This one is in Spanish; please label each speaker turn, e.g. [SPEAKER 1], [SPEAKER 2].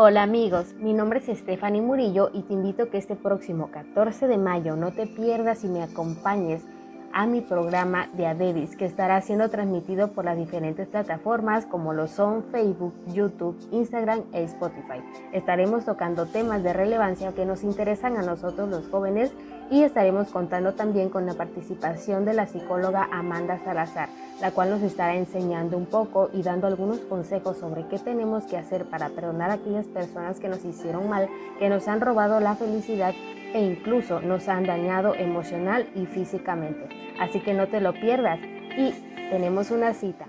[SPEAKER 1] Hola amigos, mi nombre es Stephanie Murillo y te invito a que este próximo 14 de mayo no te pierdas y me acompañes a mi programa de Adedis que estará siendo transmitido por las diferentes plataformas como lo son Facebook, YouTube, Instagram e Spotify. Estaremos tocando temas de relevancia que nos interesan a nosotros los jóvenes y estaremos contando también con la participación de la psicóloga Amanda Salazar, la cual nos estará enseñando un poco y dando algunos consejos sobre qué tenemos que hacer para perdonar a aquellas personas que nos hicieron mal, que nos han robado la felicidad e incluso nos han dañado emocional y físicamente. Así que no te lo pierdas y tenemos una cita.